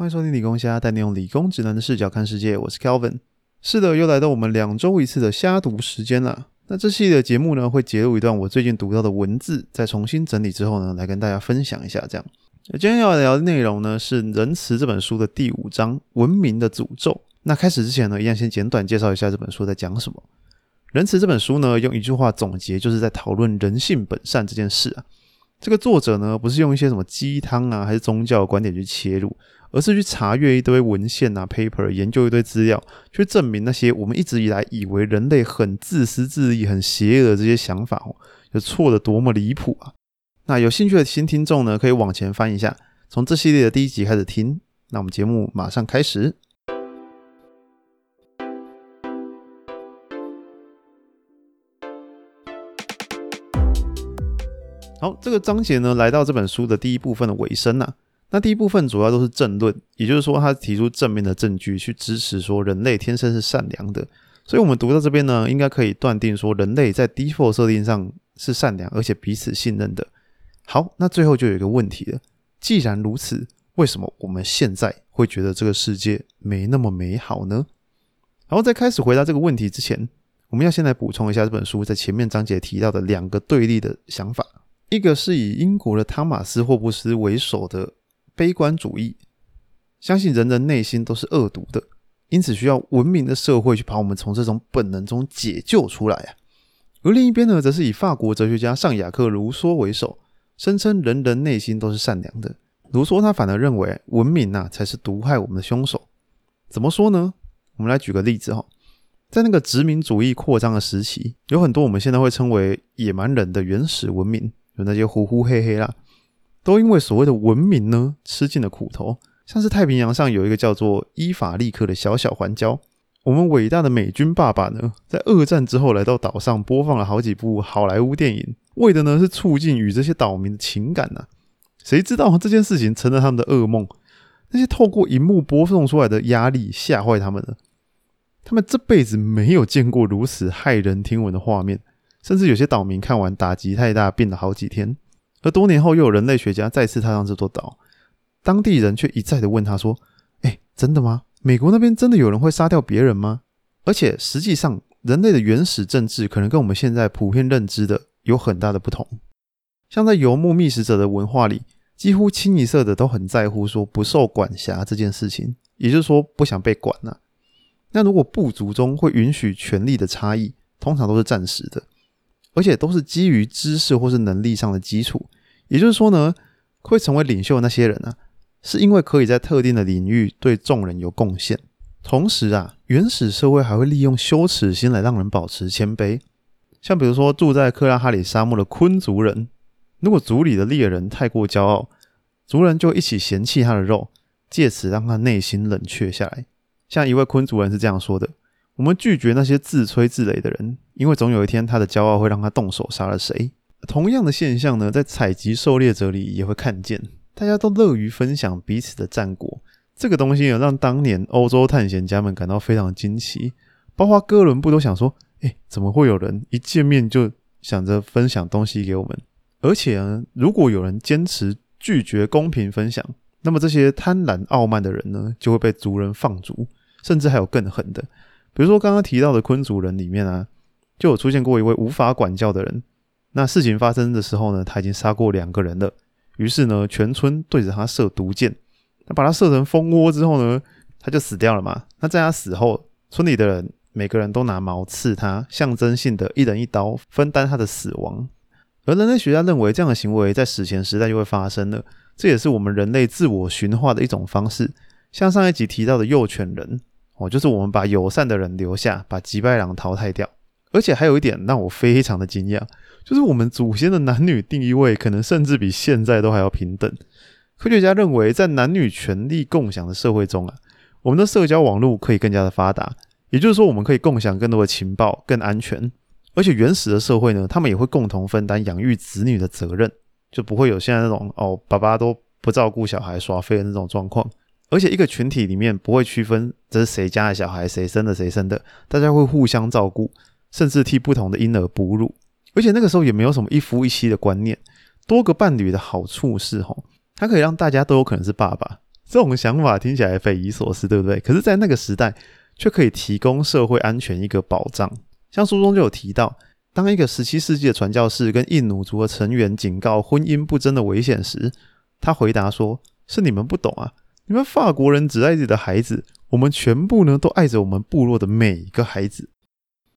欢迎收听理工虾，带你用理工直男的视角看世界。我是 Kelvin。是的，又来到我们两周一次的虾读时间了。那这系列的节目呢，会截录一段我最近读到的文字，再重新整理之后呢，来跟大家分享一下。这样，今天要聊的内容呢，是《仁慈》这本书的第五章《文明的诅咒》。那开始之前呢，一样先简短介绍一下这本书在讲什么。《仁慈》这本书呢，用一句话总结，就是在讨论人性本善这件事啊。这个作者呢，不是用一些什么鸡汤啊，还是宗教观点去切入，而是去查阅一堆文献啊、paper，研究一堆资料，去证明那些我们一直以来以为人类很自私自利、很邪恶的这些想法哦，有错的多么离谱啊！那有兴趣的新听众呢，可以往前翻一下，从这系列的第一集开始听。那我们节目马上开始。好，这个章节呢，来到这本书的第一部分的尾声啊。那第一部分主要都是正论，也就是说，他提出正面的证据去支持说人类天生是善良的。所以，我们读到这边呢，应该可以断定说人类在 default 设定上是善良，而且彼此信任的。好，那最后就有一个问题了：既然如此，为什么我们现在会觉得这个世界没那么美好呢？然后在开始回答这个问题之前，我们要先来补充一下这本书在前面章节提到的两个对立的想法。一个是以英国的汤马斯·霍布斯为首的悲观主义，相信人人内心都是恶毒的，因此需要文明的社会去把我们从这种本能中解救出来啊。而另一边呢，则是以法国哲学家尚雅克·卢梭为首，声称人人内心都是善良的。卢梭他反而认为文明呐才是毒害我们的凶手。怎么说呢？我们来举个例子哈，在那个殖民主义扩张的时期，有很多我们现在会称为野蛮人的原始文明。有那些呼呼嘿嘿啦，都因为所谓的文明呢，吃尽了苦头。像是太平洋上有一个叫做伊法利克的小小环礁，我们伟大的美军爸爸呢，在二战之后来到岛上，播放了好几部好莱坞电影，为的呢是促进与这些岛民的情感呐。谁知道这件事情成了他们的噩梦？那些透过荧幕播送出来的压力吓坏他们了，他们这辈子没有见过如此骇人听闻的画面。甚至有些岛民看完打击太大，病了好几天。而多年后，又有人类学家再次踏上这座岛，当地人却一再的问他说：“哎，真的吗？美国那边真的有人会杀掉别人吗？而且实际上，人类的原始政治可能跟我们现在普遍认知的有很大的不同。像在游牧觅食者的文化里，几乎清一色的都很在乎说不受管辖这件事情，也就是说不想被管了。那如果部族中会允许权力的差异，通常都是暂时的。”而且都是基于知识或是能力上的基础，也就是说呢，会成为领袖的那些人啊，是因为可以在特定的领域对众人有贡献。同时啊，原始社会还会利用羞耻心来让人保持谦卑。像比如说住在克拉哈里沙漠的昆族人，如果族里的猎人太过骄傲，族人就一起嫌弃他的肉，借此让他内心冷却下来。像一位昆族人是这样说的。我们拒绝那些自吹自擂的人，因为总有一天他的骄傲会让他动手杀了谁。同样的现象呢，在采集狩猎者里也会看见，大家都乐于分享彼此的战果。这个东西呢，让当年欧洲探险家们感到非常惊奇，包括哥伦布都想说：“哎，怎么会有人一见面就想着分享东西给我们？”而且呢，如果有人坚持拒绝公平分享，那么这些贪婪傲慢的人呢，就会被族人放逐，甚至还有更狠的。比如说刚刚提到的昆族人里面啊，就有出现过一位无法管教的人。那事情发生的时候呢，他已经杀过两个人了。于是呢，全村对着他射毒箭。那把他射成蜂窝之后呢，他就死掉了嘛。那在他死后，村里的人每个人都拿矛刺他，象征性的一人一刀，分担他的死亡。而人类学家认为，这样的行为在史前时代就会发生了。这也是我们人类自我驯化的一种方式。像上一集提到的幼犬人。哦，就是我们把友善的人留下，把吉拜狼淘汰掉。而且还有一点让我非常的惊讶，就是我们祖先的男女定义位可能甚至比现在都还要平等。科学家认为，在男女权利共享的社会中啊，我们的社交网络可以更加的发达，也就是说，我们可以共享更多的情报，更安全。而且原始的社会呢，他们也会共同分担养育子女的责任，就不会有现在那种哦，爸爸都不照顾小孩耍废的那种状况。而且一个群体里面不会区分这是谁家的小孩，谁生的谁生的，大家会互相照顾，甚至替不同的婴儿哺乳。而且那个时候也没有什么一夫一妻的观念，多个伴侣的好处是吼，它可以让大家都有可能是爸爸，这种想法听起来匪夷所思，对不对？可是，在那个时代，却可以提供社会安全一个保障。像书中就有提到，当一个十七世纪的传教士跟印奴族的成员警告婚姻不贞的危险时，他回答说：“是你们不懂啊，你们法国人只爱自己的孩子，我们全部呢都爱着我们部落的每一个孩子。”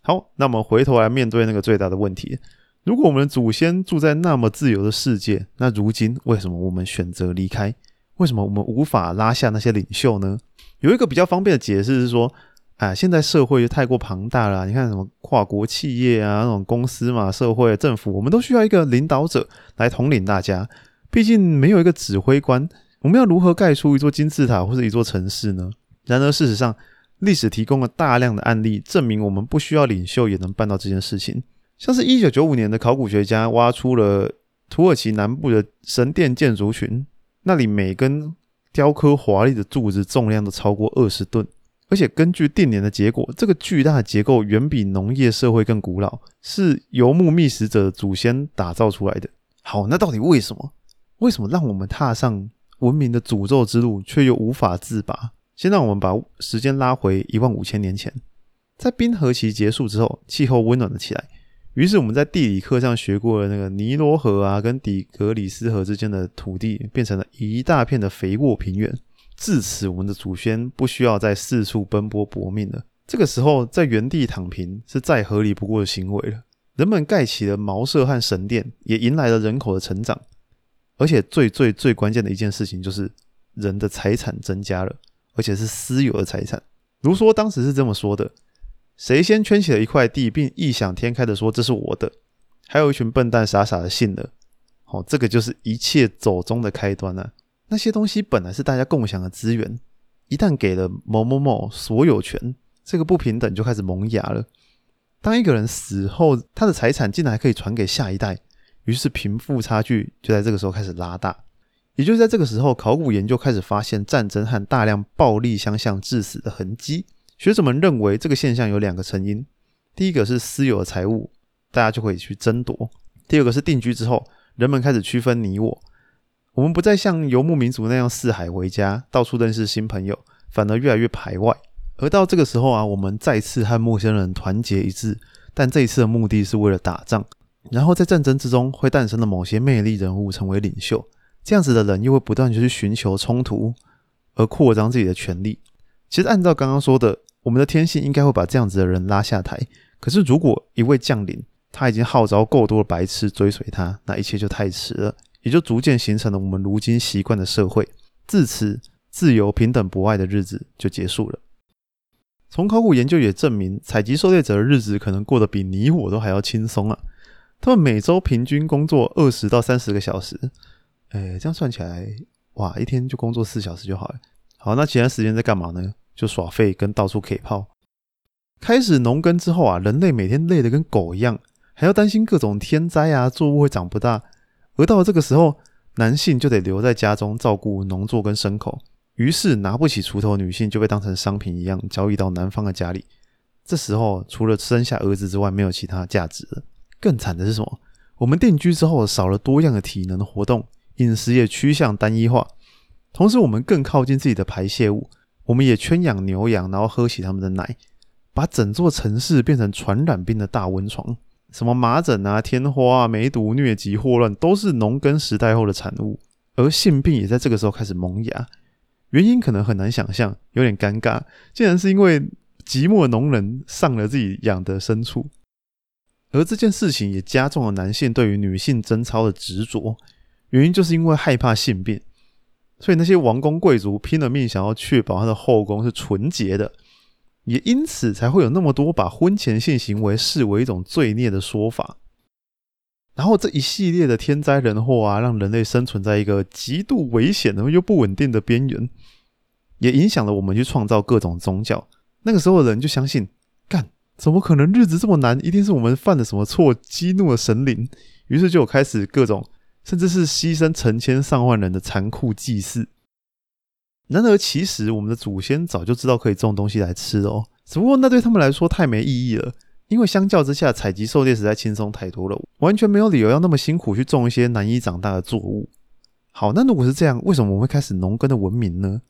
好，那么回头来面对那个最大的问题：如果我们的祖先住在那么自由的世界，那如今为什么我们选择离开？为什么我们无法拉下那些领袖呢？有一个比较方便的解释是说，啊，现在社会太过庞大了，你看什么跨国企业啊，那种公司嘛，社会政府，我们都需要一个领导者来统领大家。毕竟没有一个指挥官，我们要如何盖出一座金字塔或者一座城市呢？然而，事实上。历史提供了大量的案例，证明我们不需要领袖也能办到这件事情。像是一九九五年的考古学家挖出了土耳其南部的神殿建筑群，那里每根雕刻华丽的柱子重量都超过二十吨，而且根据定年的结果，这个巨大的结构远比农业社会更古老，是游牧觅食者的祖先打造出来的。好，那到底为什么？为什么让我们踏上文明的诅咒之路，却又无法自拔？先让我们把时间拉回一万五千年前，在冰河期结束之后，气候温暖了起来。于是我们在地理课上学过的那个尼罗河啊，跟底格里斯河之间的土地变成了一大片的肥沃平原。自此，我们的祖先不需要再四处奔波搏命了。这个时候，在原地躺平是再合理不过的行为了。人们盖起了茅舍和神殿，也迎来了人口的成长。而且最最最关键的一件事情就是，人的财产增加了。而且是私有的财产。如说当时是这么说的：谁先圈起了一块地，并异想天开的说这是我的，还有一群笨蛋傻傻的信了。好，这个就是一切走中的开端了。那些东西本来是大家共享的资源，一旦给了某某某所有权，这个不平等就开始萌芽了。当一个人死后，他的财产竟然还可以传给下一代，于是贫富差距就在这个时候开始拉大。也就是在这个时候，考古研究开始发现战争和大量暴力相向致死的痕迹。学者们认为这个现象有两个成因：第一个是私有的财物，大家就可以去争夺；第二个是定居之后，人们开始区分你我。我们不再像游牧民族那样四海为家，到处认识新朋友，反而越来越排外。而到这个时候啊，我们再次和陌生人团结一致，但这一次的目的是为了打仗。然后在战争之中会诞生的某些魅力人物成为领袖。这样子的人又会不断去寻求冲突，而扩张自己的权利。其实按照刚刚说的，我们的天性应该会把这样子的人拉下台。可是如果一位将领他已经号召够多的白痴追随他，那一切就太迟了，也就逐渐形成了我们如今习惯的社会。自此，自由、平等、博爱的日子就结束了。从考古研究也证明，采集狩猎者的日子可能过得比你我都还要轻松啊！他们每周平均工作二十到三十个小时。哎，这样算起来，哇，一天就工作四小时就好了。好，那其他时间在干嘛呢？就耍废跟到处 K 炮。开始农耕之后啊，人类每天累得跟狗一样，还要担心各种天灾啊，作物会长不大。而到了这个时候，男性就得留在家中照顾农作跟牲口，于是拿不起锄头女性就被当成商品一样交易到男方的家里。这时候，除了生下儿子之外，没有其他价值了。更惨的是什么？我们定居之后，少了多样的体能活动。饮食也趋向单一化，同时我们更靠近自己的排泄物，我们也圈养牛羊，然后喝起他们的奶，把整座城市变成传染病的大温床。什么麻疹啊、天花啊、梅毒、疟疾、霍乱，都是农耕时代后的产物。而性病也在这个时候开始萌芽，原因可能很难想象，有点尴尬，竟然是因为寂寞农人上了自己养的牲畜。而这件事情也加重了男性对于女性贞操的执着。原因就是因为害怕性病，所以那些王公贵族拼了命想要确保他的后宫是纯洁的，也因此才会有那么多把婚前性行为视为一种罪孽的说法。然后这一系列的天灾人祸啊，让人类生存在一个极度危险的又不稳定的边缘，也影响了我们去创造各种宗教。那个时候的人就相信，干怎么可能日子这么难？一定是我们犯了什么错，激怒了神灵。于是就开始各种。甚至是牺牲成千上万人的残酷祭祀。然而，其实我们的祖先早就知道可以种东西来吃哦，只不过那对他们来说太没意义了。因为相较之下，采集狩猎实在轻松太多了，完全没有理由要那么辛苦去种一些难以长大的作物。好，那如果是这样，为什么我们会开始农耕的文明呢？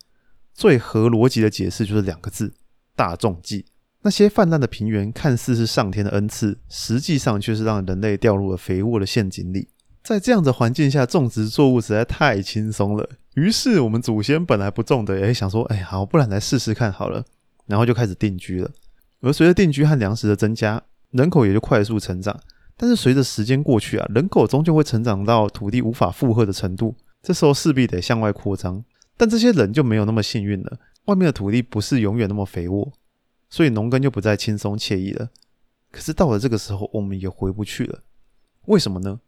最合逻辑的解释就是两个字：大众计。那些泛滥的平原看似是上天的恩赐，实际上却是让人类掉入了肥沃的陷阱里。在这样的环境下，种植作物实在太轻松了。于是，我们祖先本来不种的，也想说：“哎，好，不然来试试看好了。”然后就开始定居了。而随着定居和粮食的增加，人口也就快速成长。但是，随着时间过去啊，人口终究会成长到土地无法负荷的程度，这时候势必得向外扩张。但这些人就没有那么幸运了，外面的土地不是永远那么肥沃。所以农耕就不再轻松惬意了。可是到了这个时候，我们也回不去了。为什么呢？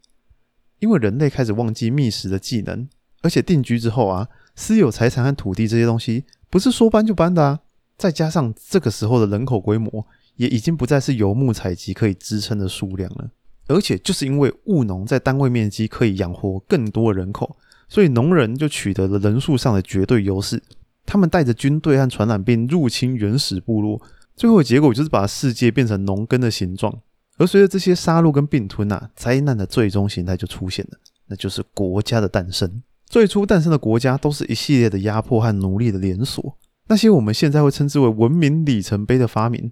因为人类开始忘记觅食的技能，而且定居之后啊，私有财产和土地这些东西不是说搬就搬的啊。再加上这个时候的人口规模也已经不再是游牧采集可以支撑的数量了。而且就是因为务农在单位面积可以养活更多人口，所以农人就取得了人数上的绝对优势。他们带着军队和传染病入侵原始部落，最后的结果就是把世界变成农耕的形状。而随着这些杀戮跟并吞啊，灾难的最终形态就出现了，那就是国家的诞生。最初诞生的国家都是一系列的压迫和奴隶的连锁。那些我们现在会称之为文明里程碑的发明，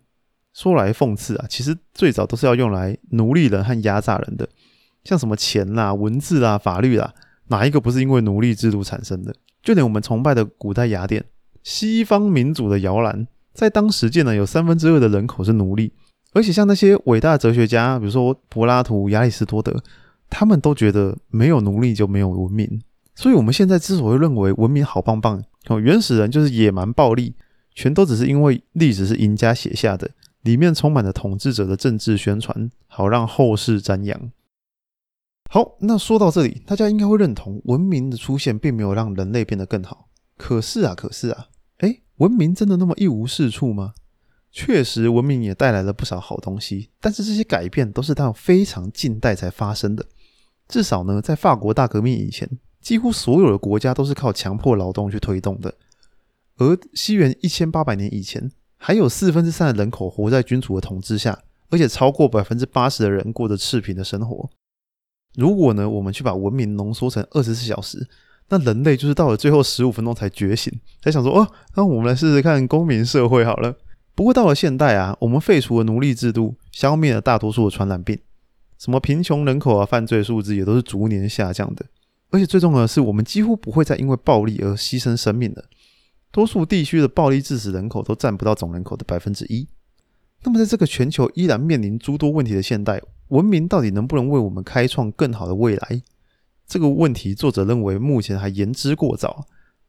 说来讽刺啊，其实最早都是要用来奴隶人和压榨人的，像什么钱啦、文字啦、法律啦，哪一个不是因为奴隶制度产生的？就连我们崇拜的古代雅典，西方民主的摇篮，在当时竟然有三分之二的人口是奴隶，而且像那些伟大的哲学家，比如说柏拉图、亚里士多德，他们都觉得没有奴隶就没有文明。所以，我们现在之所以认为文明好棒棒，原始人就是野蛮暴力，全都只是因为历史是赢家写下的，里面充满了统治者的政治宣传，好让后世瞻仰。好，那说到这里，大家应该会认同，文明的出现并没有让人类变得更好。可是啊，可是啊，哎，文明真的那么一无是处吗？确实，文明也带来了不少好东西，但是这些改变都是到非常近代才发生的。至少呢，在法国大革命以前，几乎所有的国家都是靠强迫劳动去推动的。而西元一千八百年以前，还有四分之三的人口活在君主的统治下，而且超过百分之八十的人过着赤贫的生活。如果呢，我们去把文明浓缩成二十四小时，那人类就是到了最后十五分钟才觉醒，才想说哦，那我们来试试看公民社会好了。不过到了现代啊，我们废除了奴隶制度，消灭了大多数的传染病，什么贫穷人口啊、犯罪数字也都是逐年下降的。而且最重要的是，我们几乎不会再因为暴力而牺牲生命了。多数地区的暴力致死人口都占不到总人口的百分之一。那么在这个全球依然面临诸多问题的现代，文明到底能不能为我们开创更好的未来？这个问题，作者认为目前还言之过早。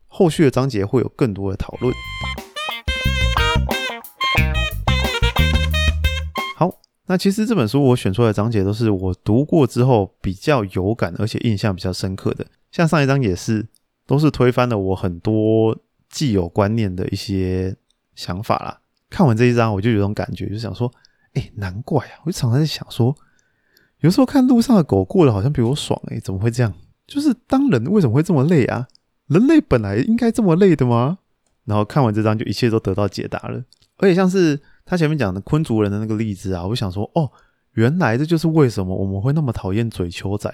后续的章节会有更多的讨论。那其实这本书我选出来的章节都是我读过之后比较有感，而且印象比较深刻的。像上一章也是，都是推翻了我很多既有观念的一些想法啦。看完这一章，我就有种感觉，就想说，哎，难怪啊！我就常常在想说。有时候看路上的狗过得好像比我爽诶，怎么会这样？就是当人为什么会这么累啊？人类本来应该这么累的吗？然后看完这章就一切都得到解答了。而且像是他前面讲的昆族人的那个例子啊，我想说哦，原来这就是为什么我们会那么讨厌嘴丘仔，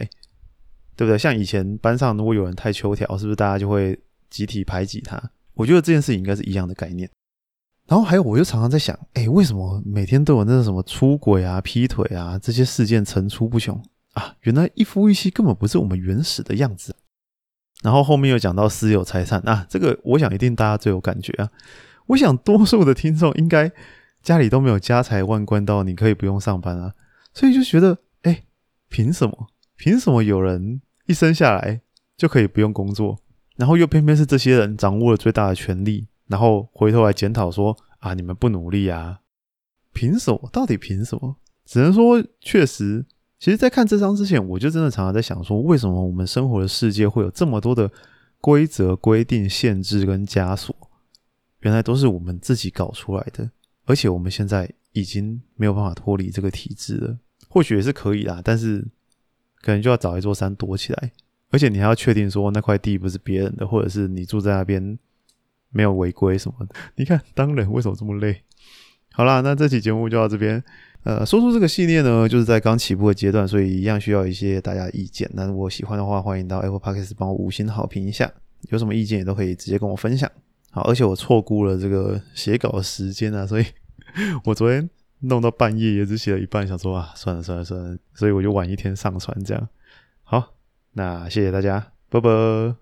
对不对？像以前班上如果有人太秋条，是不是大家就会集体排挤他？我觉得这件事情应该是一样的概念。然后还有，我就常常在想，哎，为什么每天都有那种什么出轨啊、劈腿啊这些事件层出不穷啊？原来一夫一妻根本不是我们原始的样子。然后后面又讲到私有财产啊，这个我想一定大家最有感觉啊。我想多数的听众应该家里都没有家财万贯到你可以不用上班啊，所以就觉得，哎，凭什么？凭什么有人一生下来就可以不用工作？然后又偏偏是这些人掌握了最大的权利？然后回头来检讨说啊，你们不努力啊？凭什么？到底凭什么？只能说，确实，其实，在看这张之前，我就真的常常在想说，为什么我们生活的世界会有这么多的规则、规定、限制跟枷锁？原来都是我们自己搞出来的，而且我们现在已经没有办法脱离这个体制了。或许也是可以啦，但是可能就要找一座山躲起来，而且你还要确定说那块地不是别人的，或者是你住在那边。没有违规什么的，你看当人为什么这么累？好啦，那这期节目就到这边。呃，说出这个系列呢，就是在刚起步的阶段，所以一样需要一些大家意见。那如果喜欢的话，欢迎到 Apple Podcast 帮我五星好评一下。有什么意见也都可以直接跟我分享。好，而且我错估了这个写稿的时间啊，所以 我昨天弄到半夜也只写了一半，想说啊，算了算了算了，所以我就晚一天上传这样。好，那谢谢大家，拜拜。